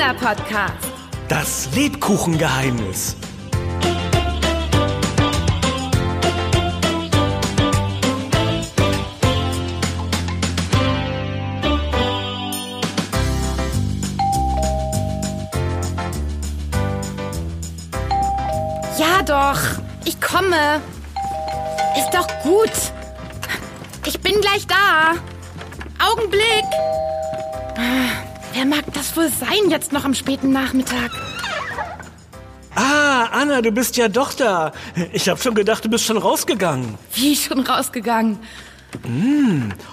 Kinderpodcast. Das Lebkuchengeheimnis. Ja doch, ich komme. Ist doch gut. Ich bin gleich da. Augenblick. Wer mag das wohl sein jetzt noch am späten Nachmittag? Ah, Anna, du bist ja doch da. Ich habe schon gedacht, du bist schon rausgegangen. Wie schon rausgegangen.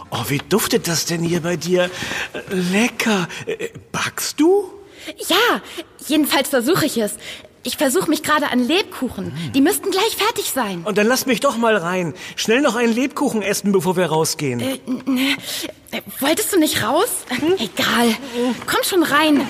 Oh, wie duftet das denn hier bei dir? Äh, Lecker. Äh, Backst du? Ja, jedenfalls versuche ich es. Ich versuche mich gerade an Lebkuchen. Die müssten gleich fertig sein. Und dann lass mich doch mal rein. Schnell noch einen Lebkuchen essen, bevor wir rausgehen. Äh, äh, wolltest du nicht raus? Äh, Egal. Komm schon rein.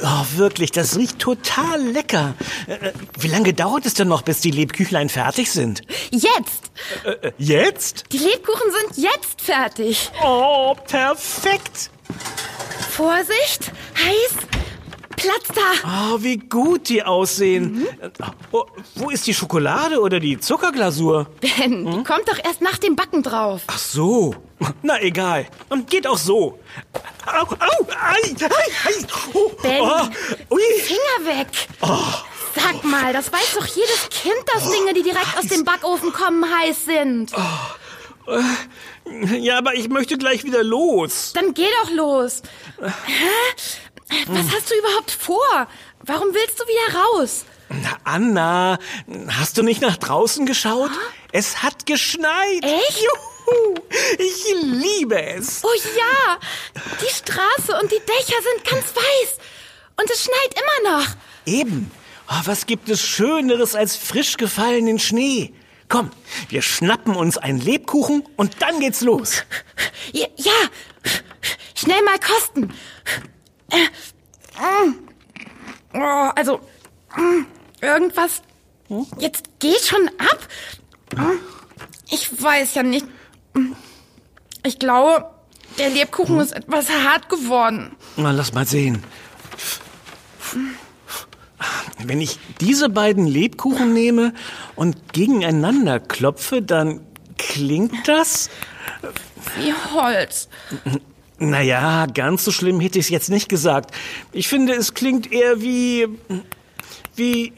Oh, wirklich, das riecht total lecker. Äh, Wie lange dauert es denn noch, bis die Lebküchlein fertig sind? Jetzt. Äh, Jetzt? Die Lebkuchen sind jetzt fertig. Oh, perfekt. Vorsicht, heiß, Da. Oh, wie gut die aussehen. Oh, wo ist die Schokolade oder die Zuckerglasur? Ben, die kommt doch erst nach dem Backen drauf. Ach so. Na egal. Und geht auch so. Au, au, ei, ei, ei. Oh, Ben. oh, ui. Finger weg. Sag mal, das weiß doch jedes Kind, dass Dinge, die direkt aus dem Backofen kommen, heiß sind. Ja, aber ich möchte gleich wieder los. Dann geh doch los. Hä? Was hast du überhaupt vor? Warum willst du wieder raus? Na, Anna, hast du nicht nach draußen geschaut? Es hat geschneit. Echt? Juhu, ich liebe es. Oh ja, die Straße und die Dächer sind ganz weiß. Und es schneit immer noch. Eben. Oh, was gibt es Schöneres als frisch gefallenen Schnee? Komm, wir schnappen uns einen Lebkuchen und dann geht's los. Ja, ja. schnell mal kosten. Äh, mm. Oh, also, mm, irgendwas. Jetzt geh schon ab. Ich weiß ja nicht. Ich glaube, der Lebkuchen ist etwas hart geworden. Na, lass mal sehen. Wenn ich diese beiden Lebkuchen nehme und gegeneinander klopfe, dann klingt das. Wie Holz. Naja, ganz so schlimm hätte ich es jetzt nicht gesagt. Ich finde, es klingt eher wie. wie.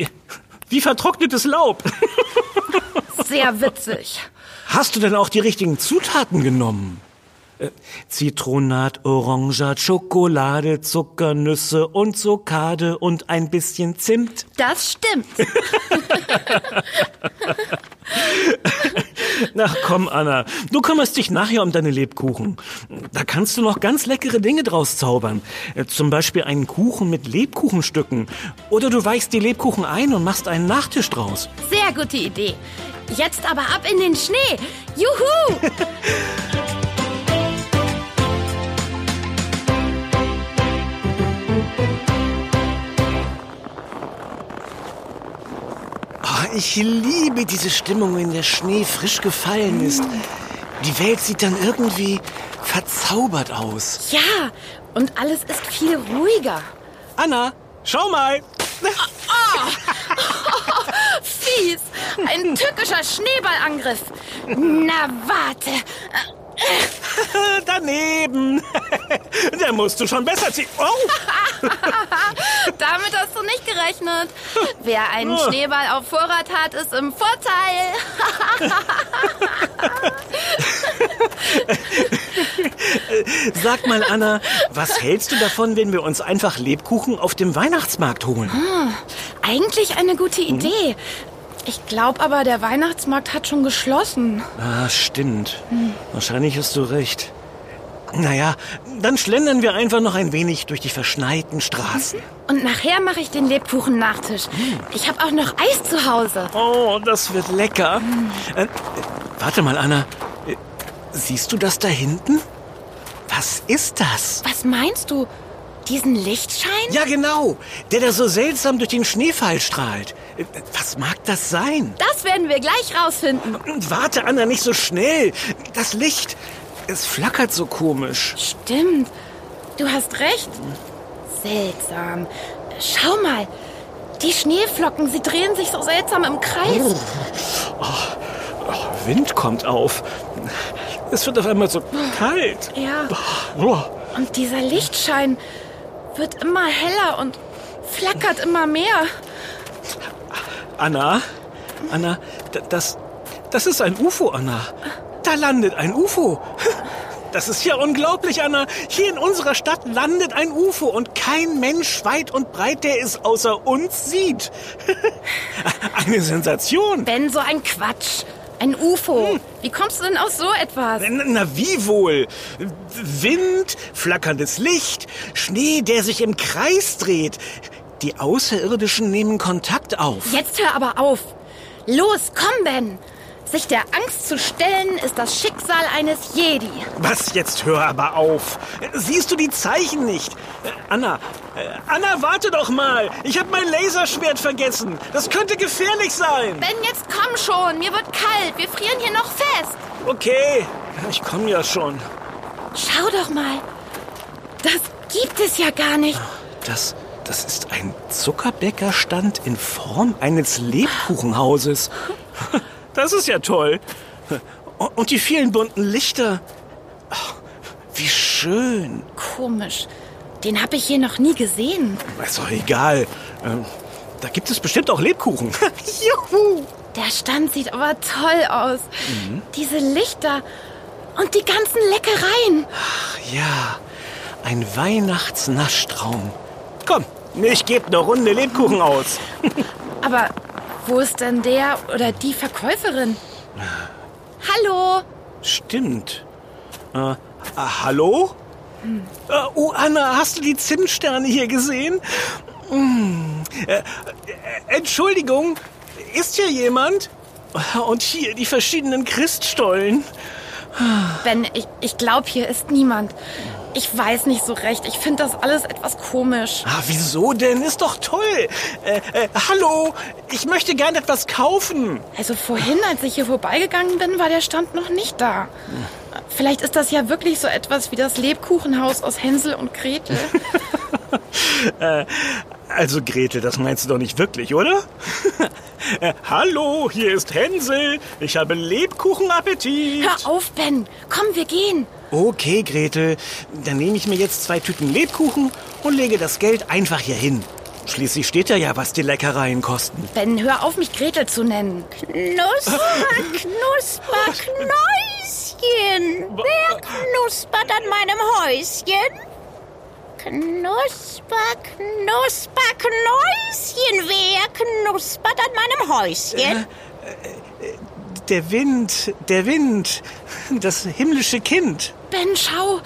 wie vertrocknetes Laub. Sehr witzig. Hast du denn auch die richtigen Zutaten genommen? Äh, Zitronat, Orangat, Schokolade, Zuckernüsse und Zuckade und ein bisschen Zimt. Das stimmt. Na komm, Anna, du kümmerst dich nachher um deine Lebkuchen. Da kannst du noch ganz leckere Dinge draus zaubern. Äh, Zum Beispiel einen Kuchen mit Lebkuchenstücken. Oder du weichst die Lebkuchen ein und machst einen Nachtisch draus. Sehr gute Idee. Jetzt aber ab in den Schnee. Juhu! ich liebe diese Stimmung, wenn der Schnee frisch gefallen ist. Die Welt sieht dann irgendwie verzaubert aus. Ja, und alles ist viel ruhiger. Anna, schau mal. Fies. Ein tückischer Schneeballangriff. Na, warte. Daneben. da musst du schon besser ziehen. Oh. Damit hast du nicht gerechnet. Wer einen Schneeball auf Vorrat hat, ist im Vorteil. Sag mal, Anna, was hältst du davon, wenn wir uns einfach Lebkuchen auf dem Weihnachtsmarkt holen? Eigentlich eine gute Idee. Ich glaube aber, der Weihnachtsmarkt hat schon geschlossen. Ah, stimmt. Wahrscheinlich hast du recht. Naja, dann schlendern wir einfach noch ein wenig durch die verschneiten Straßen. Und nachher mache ich den Lebkuchen-Nachtisch. Ich habe auch noch Eis zu Hause. Oh, das wird lecker. Äh, äh, warte mal, Anna. Äh, siehst du das da hinten? Was ist das? Was meinst du? Diesen Lichtschein? Ja, genau. Der da so seltsam durch den Schneefall strahlt. Was mag das sein? Das werden wir gleich rausfinden. Warte, Anna, nicht so schnell. Das Licht, es flackert so komisch. Stimmt. du hast recht. Seltsam. Schau mal. Die Schneeflocken, sie drehen sich so seltsam im Kreis. Oh, Wind kommt auf. Es wird auf einmal so kalt. Ja. Oh. Und dieser Lichtschein wird immer heller und flackert immer mehr. Anna, Anna, das, das ist ein UFO, Anna. Da landet ein UFO. Das ist ja unglaublich, Anna. Hier in unserer Stadt landet ein UFO und kein Mensch weit und breit, der es außer uns sieht. Eine Sensation. Ben, so ein Quatsch. Ein UFO. Wie kommst du denn aus so etwas? Na, na wie wohl? Wind, flackerndes Licht, Schnee, der sich im Kreis dreht. Die Außerirdischen nehmen Kontakt auf. Jetzt hör aber auf. Los, komm, Ben. Sich der Angst zu stellen, ist das Schicksal eines Jedi. Was jetzt? Hör aber auf. Siehst du die Zeichen nicht? Äh, Anna, äh, Anna, warte doch mal. Ich habe mein Laserschwert vergessen. Das könnte gefährlich sein. Ben, jetzt komm schon. Mir wird kalt. Wir frieren hier noch fest. Okay, ich komme ja schon. Schau doch mal. Das gibt es ja gar nicht. Das, das ist ein Zuckerbäckerstand in Form eines Lebkuchenhauses. Das ist ja toll. Und die vielen bunten Lichter. Ach, Wie schön. Komisch. Den habe ich hier noch nie gesehen. Ist doch egal. Ähm, Da gibt es bestimmt auch Lebkuchen. Juhu. Der Stand sieht aber toll aus. Diese Lichter und die ganzen Leckereien. Ja, ein Weihnachtsnaschtraum. Komm, ich gebe eine Runde Lebkuchen aus. Aber wo ist denn der oder die Verkäuferin? Hallo? Stimmt. Äh, ah, hallo? Äh, oh, Anna, hast du die Zinnsterne hier gesehen? Äh, äh, Entschuldigung, ist hier jemand? Und hier die verschiedenen Christstollen. Ben, ich, ich glaube, hier ist niemand. Ich weiß nicht so recht. Ich finde das alles etwas komisch. Ah, wieso denn? Ist doch toll. Äh, äh, hallo, ich möchte gern etwas kaufen. Also vorhin, als ich hier vorbeigegangen bin, war der Stand noch nicht da. Vielleicht ist das ja wirklich so etwas wie das Lebkuchenhaus aus Hänsel und Gretel. Also Gretel, das meinst du doch nicht wirklich, oder? äh, hallo, hier ist Hänsel. Ich habe Lebkuchenappetit. Hör auf, Ben. Komm, wir gehen. Okay, Gretel, dann nehme ich mir jetzt zwei Tüten Lebkuchen und lege das Geld einfach hier hin. Schließlich steht ja ja, was die Leckereien kosten. Ben, hör auf, mich Gretel zu nennen. Knusper, knusper, Knäuschen. Wer knuspert an meinem Häuschen? Knusper, knusper, Knäuschen. Wer knuspert an meinem Häuschen? Der Wind, der Wind, das himmlische Kind. Ben, schau.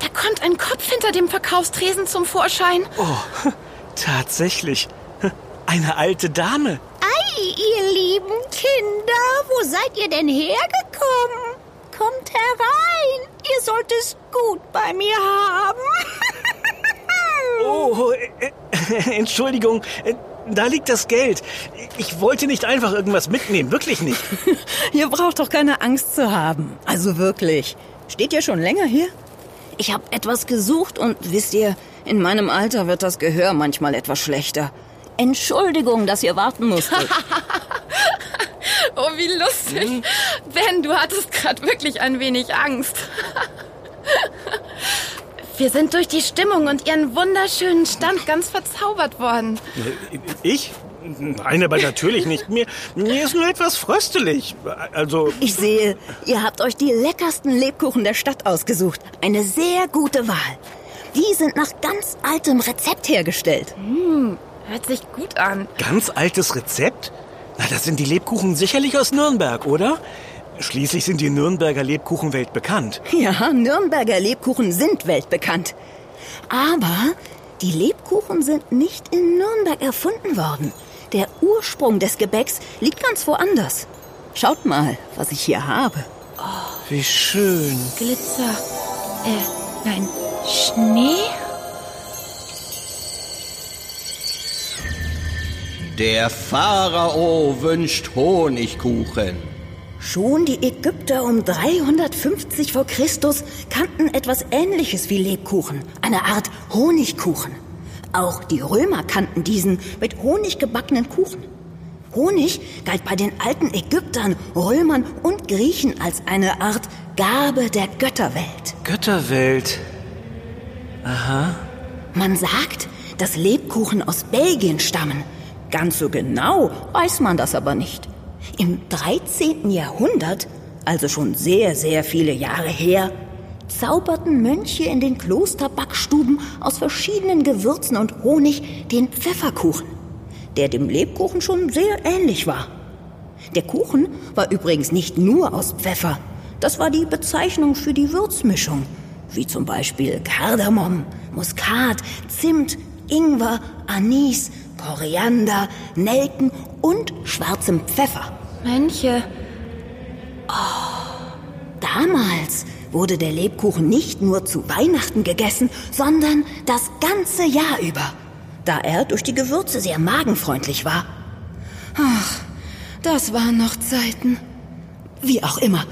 Da kommt ein Kopf hinter dem Verkaufstresen zum Vorschein. Oh, tatsächlich. Eine alte Dame. Ei, ihr lieben Kinder, wo seid ihr denn hergekommen? Kommt herein, ihr sollt es gut bei mir haben. Oh, äh, äh, Entschuldigung, äh, da liegt das Geld. Ich wollte nicht einfach irgendwas mitnehmen, wirklich nicht. Ihr braucht doch keine Angst zu haben. Also wirklich. Steht ihr schon länger hier? Ich habe etwas gesucht und wisst ihr, in meinem Alter wird das Gehör manchmal etwas schlechter. Entschuldigung, dass ihr warten musstet. Oh, wie lustig. Ben, du hattest gerade wirklich ein wenig Angst. Wir sind durch die Stimmung und ihren wunderschönen Stand ganz verzaubert worden. Äh, Ich? Nein, aber natürlich nicht. Mir, mir ist nur etwas fröstelig. Also, Ich sehe, ihr habt euch die leckersten Lebkuchen der Stadt ausgesucht. Eine sehr gute Wahl. Die sind nach ganz altem Rezept hergestellt. Hört sich gut an. ganz altes Rezept? Na, das sind die Lebkuchen sicherlich aus Nürnberg, oder? Schließlich sind die Nürnberger Lebkuchen weltbekannt. Ja, Nürnberger Lebkuchen sind weltbekannt. Aber die Lebkuchen sind nicht in Nürnberg erfunden worden. Der Ursprung des Gebäcks liegt ganz woanders. Schaut mal, was ich hier habe. Wie schön. Glitzer. Äh, nein. Schnee? Der Pharao wünscht Honigkuchen. Schon die Ägypter um 350 vor Christus kannten etwas Ähnliches wie Lebkuchen, eine Art Honigkuchen. Auch die Römer kannten diesen mit Honig gebackenen Kuchen. Honig galt bei den alten Ägyptern, Römern und Griechen als eine Art Gabe der Götterwelt. Götterwelt. Aha. Man sagt, dass Lebkuchen aus Belgien stammen. Ganz so genau weiß man das aber nicht. Im 13. Jahrhundert, also schon sehr, sehr viele Jahre her, zauberten Mönche in den Klosterbackstuben aus verschiedenen Gewürzen und Honig den Pfefferkuchen, der dem Lebkuchen schon sehr ähnlich war. Der Kuchen war übrigens nicht nur aus Pfeffer. Das war die Bezeichnung für die Würzmischung, wie zum Beispiel Kardamom, Muskat, Zimt, Ingwer, Anis, Koriander, Nelken und schwarzem Pfeffer. Mönche. Damals wurde der Lebkuchen nicht nur zu Weihnachten gegessen, sondern das ganze Jahr über, da er durch die Gewürze sehr magenfreundlich war. Ach, das waren noch Zeiten. Wie auch immer.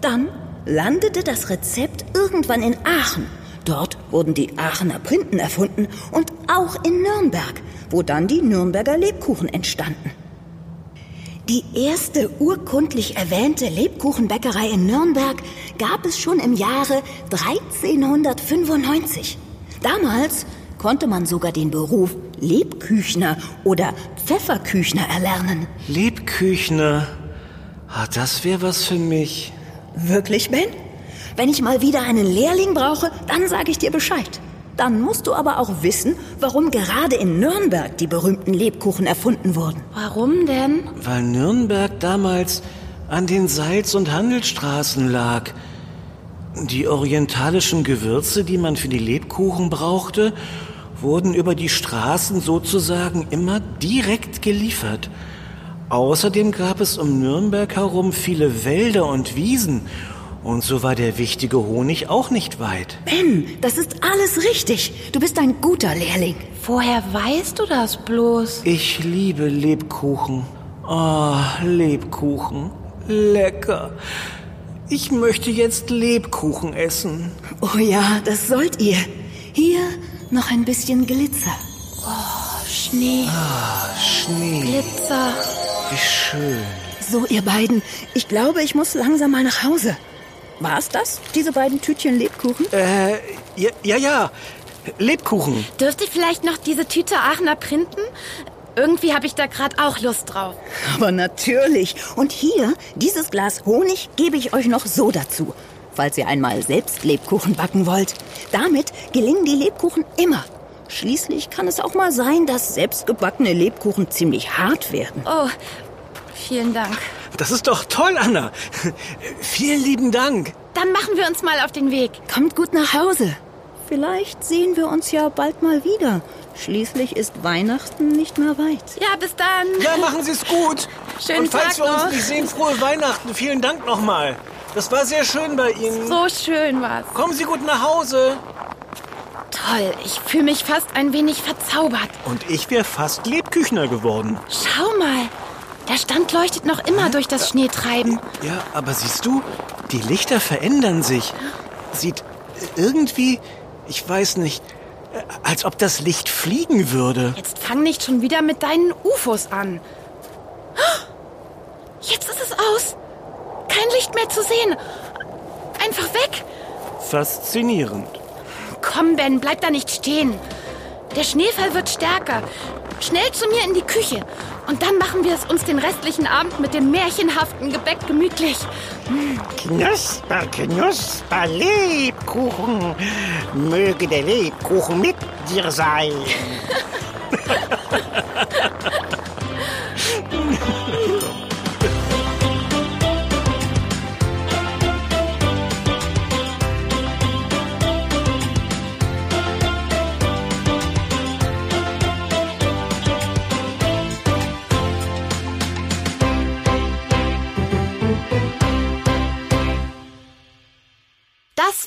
Dann landete das Rezept irgendwann in Aachen. Dort wurden die Aachener Printen erfunden und auch in Nürnberg, wo dann die Nürnberger Lebkuchen entstanden. Die erste urkundlich erwähnte Lebkuchenbäckerei in Nürnberg gab es schon im Jahre 1395. Damals konnte man sogar den Beruf Lebküchner oder Pfefferküchner erlernen. Lebküchner. Ah, das wäre was für mich. Wirklich, Ben? Wenn ich mal wieder einen Lehrling brauche, dann sage ich dir Bescheid. Dann musst du aber auch wissen, warum gerade in Nürnberg die berühmten Lebkuchen erfunden wurden. Warum denn? Weil Nürnberg damals an den Salz- und Handelsstraßen lag. Die orientalischen Gewürze, die man für die Lebkuchen brauchte, wurden über die Straßen sozusagen immer direkt geliefert. Außerdem gab es um Nürnberg herum viele Wälder und Wiesen. Und so war der wichtige Honig auch nicht weit. Ben, das ist alles richtig. Du bist ein guter Lehrling. Woher weißt du das bloß? Ich liebe Lebkuchen. Oh, Lebkuchen. Lecker. Ich möchte jetzt Lebkuchen essen. Oh ja, das sollt ihr. Hier noch ein bisschen Glitzer. Schnee, Schnee. Glitzer. Wie schön. So, ihr beiden, ich glaube, ich muss langsam mal nach Hause. War's das? Diese beiden Tütchen Lebkuchen? Äh, ja, ja, ja. Lebkuchen. Dürfte ich vielleicht noch diese Tüte Aachener printen? Irgendwie habe ich da gerade auch Lust drauf. Aber natürlich. Und hier, dieses Glas Honig gebe ich euch noch so dazu. Falls ihr einmal selbst Lebkuchen backen wollt. Damit gelingen die Lebkuchen immer. Schließlich kann es auch mal sein, dass selbstgebackene Lebkuchen ziemlich hart werden. Oh, vielen Dank. Das ist doch toll, Anna. Vielen lieben Dank. Dann machen wir uns mal auf den Weg. Kommt gut nach Hause. Vielleicht sehen wir uns ja bald mal wieder. Schließlich ist Weihnachten nicht mehr weit. Ja, bis dann. Ja, machen Sie es gut. Schönen Und falls Tag wir noch. uns nicht sehen, frohe Weihnachten. Vielen Dank nochmal. Das war sehr schön bei Ihnen. So schön war's. Kommen Sie gut nach Hause. Toll, ich fühle mich fast ein wenig verzaubert. Und ich wäre fast Lebküchner geworden. Schau mal, der Stand leuchtet noch immer durch das Schneetreiben. Ja, aber siehst du, die Lichter verändern sich. Sieht irgendwie, ich weiß nicht, als ob das Licht fliegen würde. Jetzt fang nicht schon wieder mit deinen UFOs an. Jetzt ist es aus. Kein Licht mehr zu sehen. Einfach weg. Faszinierend. Komm, Ben, bleib da nicht stehen. Der Schneefall wird stärker. Schnell zu mir in die Küche. Und dann machen wir es uns den restlichen Abend mit dem märchenhaften Gebäck gemütlich. Knusper, knusper, Lebkuchen. Möge der Lebkuchen mit dir sein.